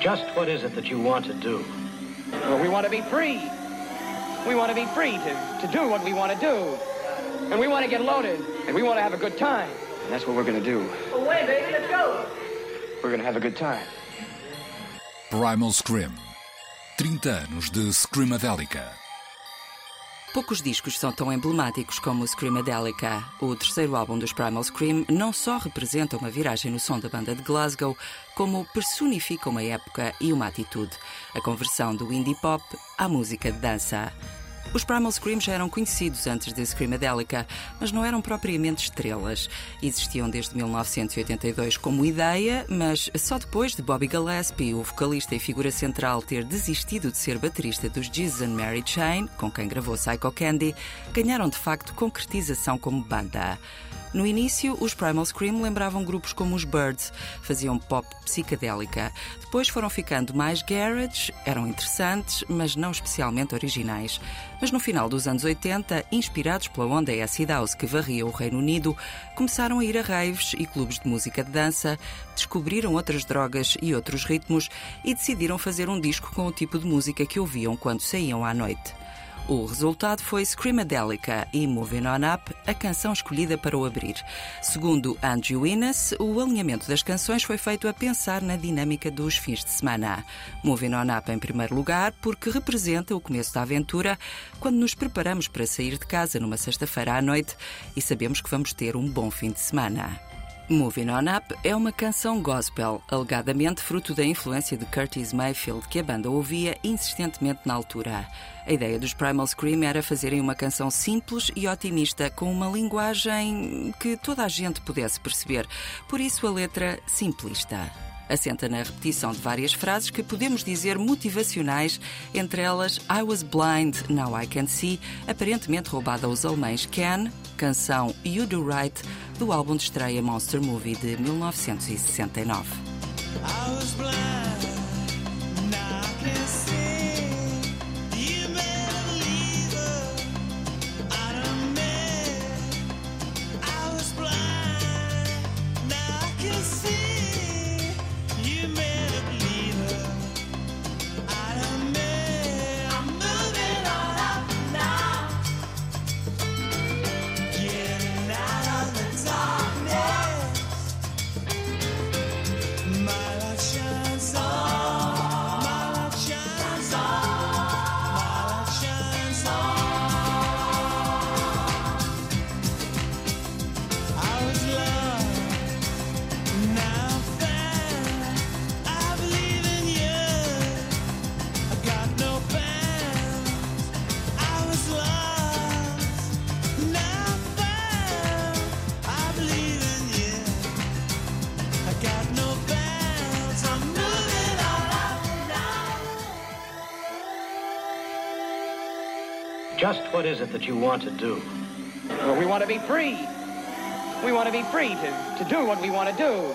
Just what is it that you want to do? Well, we want to be free. We want to be free to, to do what we want to do. And we want to get loaded. And we want to have a good time. And that's what we're going to do. Away, baby, let's go. We're going to have a good time. Primal Scream. 30 anos de Screamadelica. Poucos discos são tão emblemáticos como o Screamadelica. O terceiro álbum dos Primal Scream não só representa uma viragem no som da banda de Glasgow, como personifica uma época e uma atitude. A conversão do indie pop à música de dança. Os Primal Scream já eram conhecidos antes de Screamadelica, mas não eram propriamente estrelas. Existiam desde 1982 como ideia, mas só depois de Bobby Gillespie, o vocalista e figura central, ter desistido de ser baterista dos Jesus and Mary Chain, com quem gravou Psycho Candy, ganharam de facto concretização como banda. No início, os Primal Scream lembravam grupos como os Birds, faziam pop psicadélica. Depois foram ficando mais garage, eram interessantes, mas não especialmente originais. Mas no final dos anos 80, inspirados pela onda acid house que varria o Reino Unido, começaram a ir a raves e clubes de música de dança, descobriram outras drogas e outros ritmos e decidiram fazer um disco com o tipo de música que ouviam quando saíam à noite. O resultado foi Screamadelica e Moving On Up, a canção escolhida para o abrir. Segundo Andrew Innes, o alinhamento das canções foi feito a pensar na dinâmica dos fins de semana. Moving On Up em primeiro lugar, porque representa o começo da aventura, quando nos preparamos para sair de casa numa sexta-feira à noite e sabemos que vamos ter um bom fim de semana. Moving On Up é uma canção gospel, alegadamente fruto da influência de Curtis Mayfield, que a banda ouvia insistentemente na altura. A ideia dos Primal Scream era fazerem uma canção simples e otimista, com uma linguagem que toda a gente pudesse perceber, por isso a letra simplista assenta na repetição de várias frases que podemos dizer motivacionais, entre elas I was blind, now I can see, aparentemente roubada aos alemães Can, canção You Do Right, do álbum de estreia Monster Movie de 1969. Just what is it that you want to do? Well, we want to be free. We want to be free to, to do what we want to do.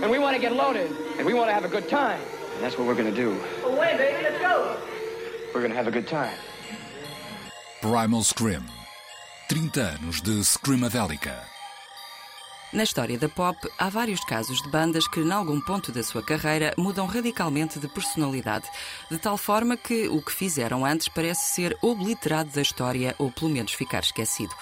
And we want to get loaded. And we want to have a good time. And that's what we're going to do. Away, baby, let's go. We're going to have a good time. Primal Scream. 30 anos de Screamadelica. Na história da pop, há vários casos de bandas que, em algum ponto da sua carreira, mudam radicalmente de personalidade, de tal forma que o que fizeram antes parece ser obliterado da história ou pelo menos ficar esquecido.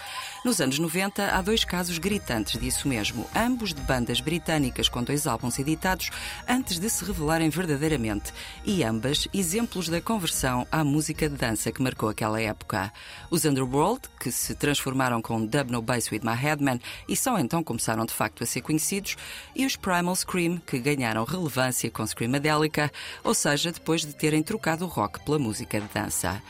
Nos anos 90, há dois casos gritantes disso mesmo, ambos de bandas britânicas com dois álbuns editados antes de se revelarem verdadeiramente, e ambas exemplos da conversão à música de dança que marcou aquela época. Os Underworld, que se transformaram com Dub No Bass With My Headman e só então começaram de facto a ser conhecidos, e os Primal Scream, que ganharam relevância com Screamadelica, ou seja, depois de terem trocado o rock pela música de dança.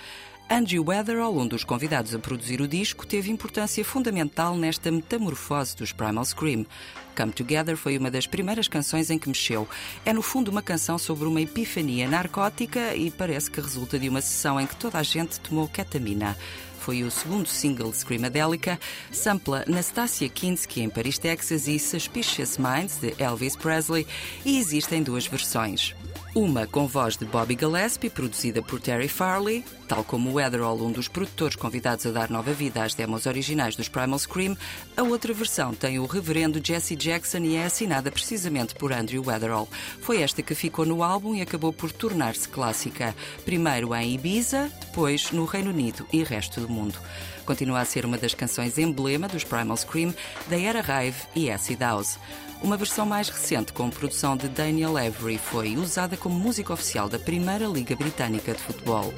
Andrew Weatherall, um dos convidados a produzir o disco, teve importância fundamental nesta metamorfose dos Primal Scream. Come Together foi uma das primeiras canções em que mexeu. É, no fundo, uma canção sobre uma epifania narcótica e parece que resulta de uma sessão em que toda a gente tomou ketamina foi o segundo single de Screamadelica, sampla Nastasia Kinski em Paris, Texas e Suspicious Minds de Elvis Presley e existem duas versões. Uma com voz de Bobby Gillespie, produzida por Terry Farley, Tal como o Weatherall, um dos produtores convidados a dar nova vida às demos originais dos Primal Scream, a outra versão tem o reverendo Jesse Jackson e é assinada precisamente por Andrew Weatherall. Foi esta que ficou no álbum e acabou por tornar-se clássica. Primeiro em Ibiza, depois no Reino Unido e resto do mundo. Continua a ser uma das canções emblema dos Primal Scream, da era Rave e Acid House. Uma versão mais recente, com produção de Daniel Avery, foi usada como música oficial da Primeira Liga Britânica de Futebol.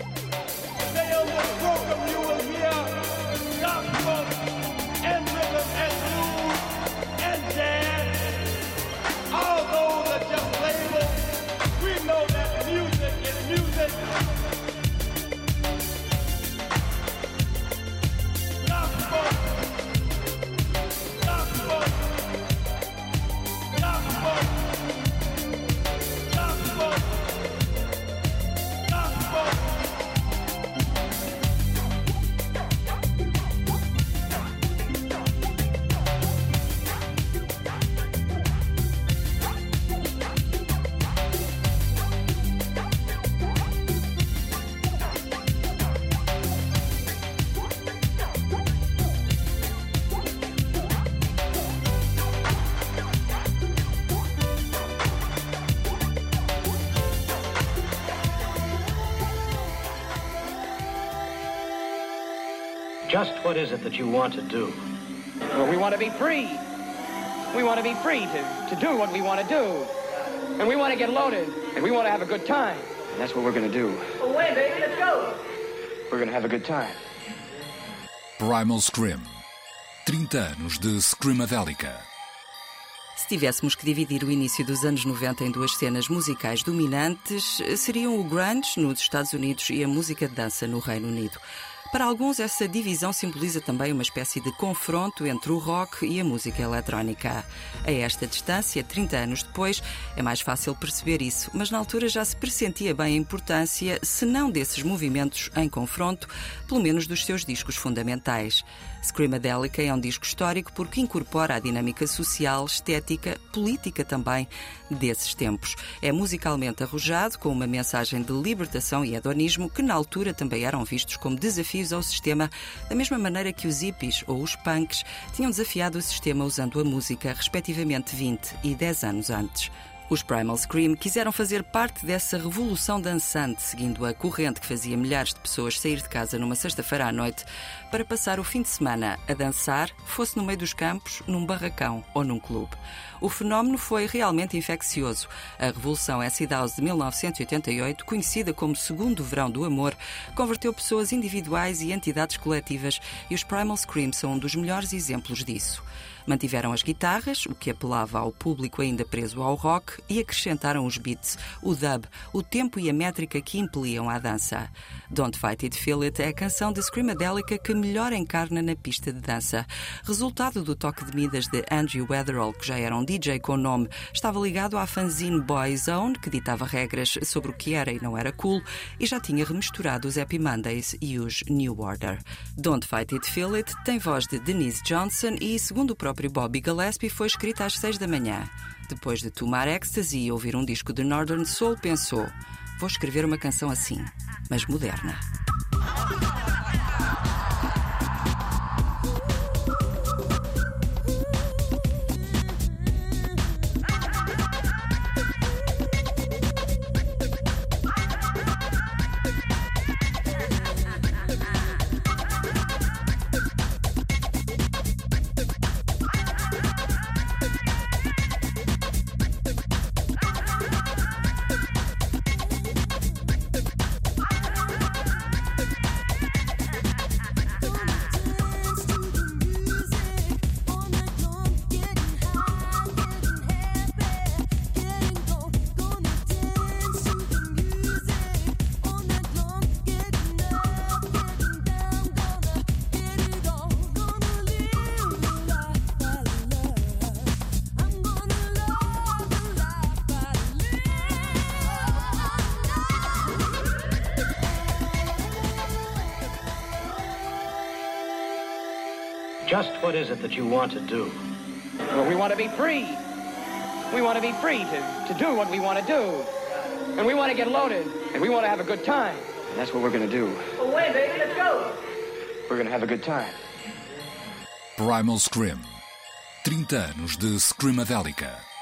Just what is it that you want to do? Well, we want to be free. We want to be free to, to do what we want to do. And we want to get loaded. And we want to have a good time. And that's what we're going to do. Away, baby, let's go. We're going to have a good time. Primal Scream. 30 anos de Screamadelica. Se tivéssemos que dividir o início dos anos 90 em duas cenas musicais dominantes, seriam o grunge nos Estados Unidos e a música de dança no Reino Unido. Para alguns, essa divisão simboliza também uma espécie de confronto entre o rock e a música eletrónica. A esta distância, 30 anos depois, é mais fácil perceber isso, mas na altura já se pressentia bem a importância, se não desses movimentos em confronto, pelo menos dos seus discos fundamentais. Screamadelica é um disco histórico porque incorpora a dinâmica social, estética, política também desses tempos. É musicalmente arrojado, com uma mensagem de libertação e hedonismo que na altura também eram vistos como desafios ao sistema, da mesma maneira que os hippies ou os punks tinham desafiado o sistema usando a música, respectivamente 20 e 10 anos antes. Os Primal Scream quiseram fazer parte dessa revolução dançante, seguindo a corrente que fazia milhares de pessoas sair de casa numa sexta-feira à noite para passar o fim de semana a dançar, fosse no meio dos campos, num barracão ou num clube. O fenómeno foi realmente infeccioso. A Revolução Acid House de 1988, conhecida como Segundo Verão do Amor, converteu pessoas individuais e entidades coletivas e os Primal Scream são um dos melhores exemplos disso. Mantiveram as guitarras, o que apelava ao público ainda preso ao rock, e acrescentaram os beats, o dub, o tempo e a métrica que impeliam à dança. Don't Fight It, Feel It é a canção de Screamadelica que melhor encarna na pista de dança. Resultado do toque de midas de Andrew Weatherall, que já era um DJ com nome, estava ligado à fanzine Boyzone, que ditava regras sobre o que era e não era cool, e já tinha remisturado os Happy Mondays e os New Order. Don't Fight It, Feel It tem voz de Denise Johnson e, segundo o próprio Bobby Gillespie, foi escrita às seis da manhã. Depois de tomar ecstasy e ouvir um disco de Northern Soul, pensou: vou escrever uma canção assim, mas moderna. Just what is it that you want to do? Well, we want to be free. We want to be free to, to do what we want to do. And we want to get loaded. And we want to have a good time. And that's what we're gonna do. Away, baby? Let's go. We're gonna have a good time. Primal Scream. 30 anos de Screamadelica.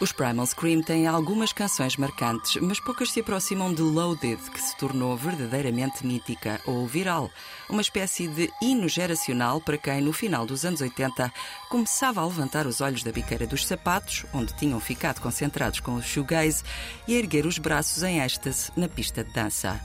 Os Primal Scream têm algumas canções marcantes, mas poucas se aproximam de Loaded, que se tornou verdadeiramente mítica ou viral. Uma espécie de hino geracional para quem, no final dos anos 80, começava a levantar os olhos da biqueira dos sapatos, onde tinham ficado concentrados com o shoegaze, e a erguer os braços em êxtase na pista de dança.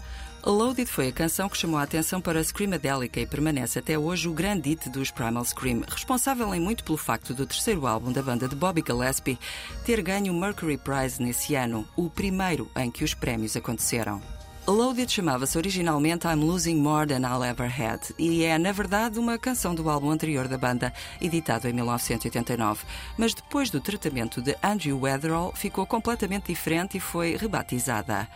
Loaded foi a canção que chamou a atenção para Screamadelica e permanece até hoje o grande hit dos Primal Scream, responsável em muito pelo facto do terceiro álbum da banda de Bobby Gillespie ter ganho o Mercury Prize nesse ano, o primeiro em que os prémios aconteceram. Loaded chamava-se originalmente I'm Losing More Than I'll Ever Had e é, na verdade, uma canção do álbum anterior da banda, editado em 1989. Mas depois do tratamento de Andrew Weatherall, ficou completamente diferente e foi rebatizada.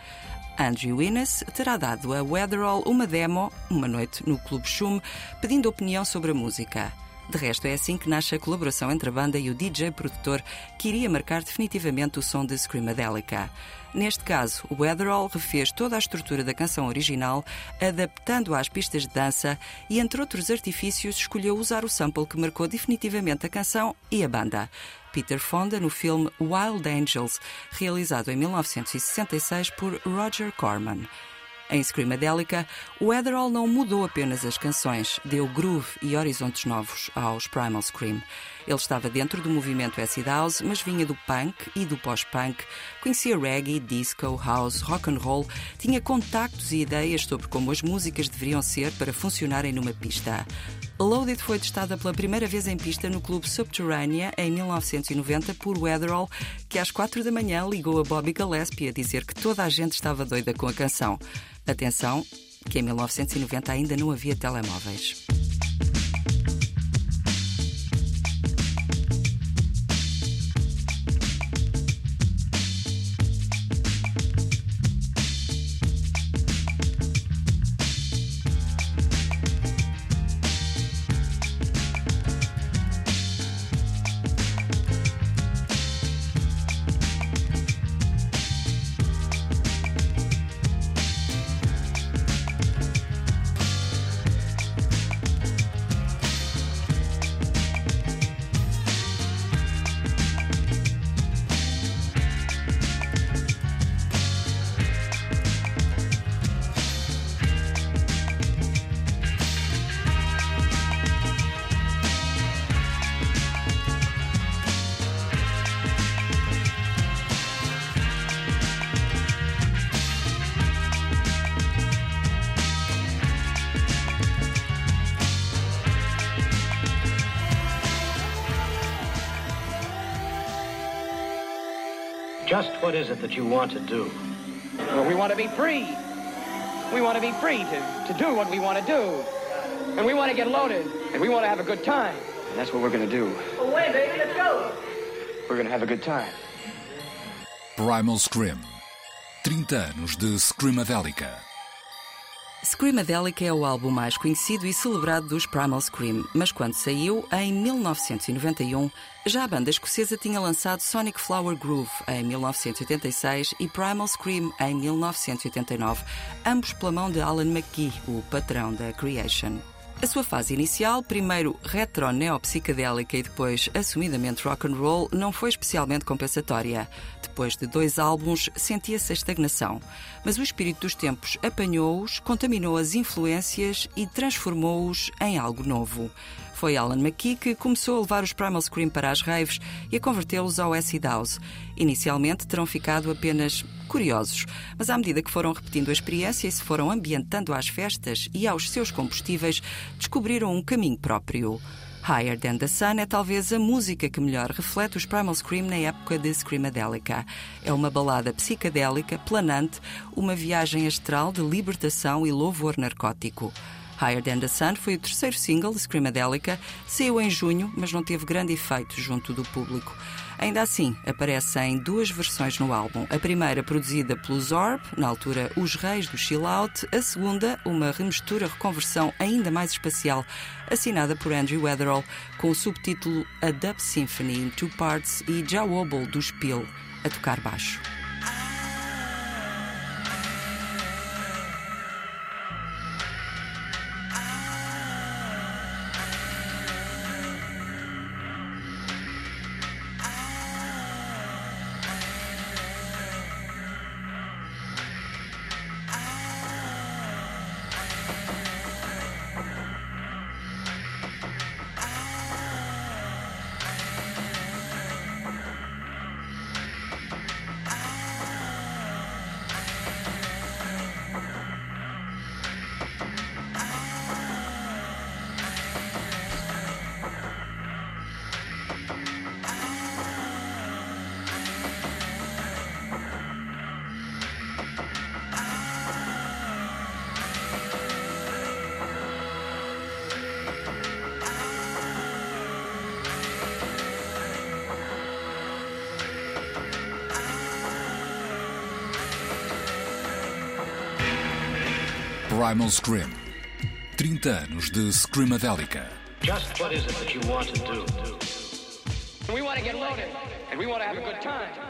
Andrew Innes terá dado a Weatherall uma demo, uma noite no Clube Chum, pedindo opinião sobre a música. De resto, é assim que nasce a colaboração entre a banda e o DJ produtor que iria marcar definitivamente o som de Screamadelica. Neste caso, o Weatherall refez toda a estrutura da canção original, adaptando-a às pistas de dança e, entre outros artifícios, escolheu usar o sample que marcou definitivamente a canção e a banda. Peter Fonda no filme Wild Angels, realizado em 1966 por Roger Corman. Em Screamadelica, o Weatherall não mudou apenas as canções, deu groove e horizontes novos aos Primal Scream. Ele estava dentro do movimento acid house, mas vinha do punk e do pós-punk, conhecia reggae, disco, house, rock and roll, tinha contactos e ideias sobre como as músicas deveriam ser para funcionarem numa pista. Loaded foi testada pela primeira vez em pista no clube Subterrânea em 1990 por Weatherall, que às quatro da manhã ligou a Bobby Gillespie a dizer que toda a gente estava doida com a canção. Atenção, que em 1990 ainda não havia telemóveis. What is it that you want to do? Well, we want to be free. We want to be free to, to do what we want to do. And we want to get loaded. And we want to have a good time. And that's what we're going to do. Away, baby? Let's go. We're going to have a good time. Primal Scream. 30 anos de Screamadelica. Screamadelica é o álbum mais conhecido e celebrado dos Primal Scream, mas quando saiu, em 1991, já a banda escocesa tinha lançado Sonic Flower Groove em 1986 e Primal Scream em 1989, ambos pela mão de Alan McGee, o patrão da Creation. A sua fase inicial, primeiro retro-neopsicadélica e depois assumidamente rock and roll, não foi especialmente compensatória. Depois de dois álbuns, sentia-se a estagnação. Mas o espírito dos tempos apanhou-os, contaminou as influências e transformou-os em algo novo. Foi Alan McKee que começou a levar os Primal Scream para as raves e a convertê-los ao acid house. Inicialmente terão ficado apenas curiosos, mas à medida que foram repetindo a experiência e se foram ambientando às festas e aos seus combustíveis, descobriram um caminho próprio. Higher Than the Sun é talvez a música que melhor reflete os Primal Scream na época de Screamadelica. É uma balada psicadélica, planante, uma viagem astral de libertação e louvor narcótico. Higher Than the Sun foi o terceiro single de Screamadelica, saiu em junho, mas não teve grande efeito junto do público. Ainda assim, aparecem duas versões no álbum. A primeira produzida pelo Zorb, na altura Os Reis do Chill Out. A segunda, uma remistura, reconversão ainda mais espacial, assinada por Andrew Weatherall, com o subtítulo A Dub Symphony in Two Parts e Jawobble do Spiel, a tocar baixo. Primal Scream. 30 anos de Screamadelica. Just what is it that you want to do? We want to get loaded, and we want to have a good time.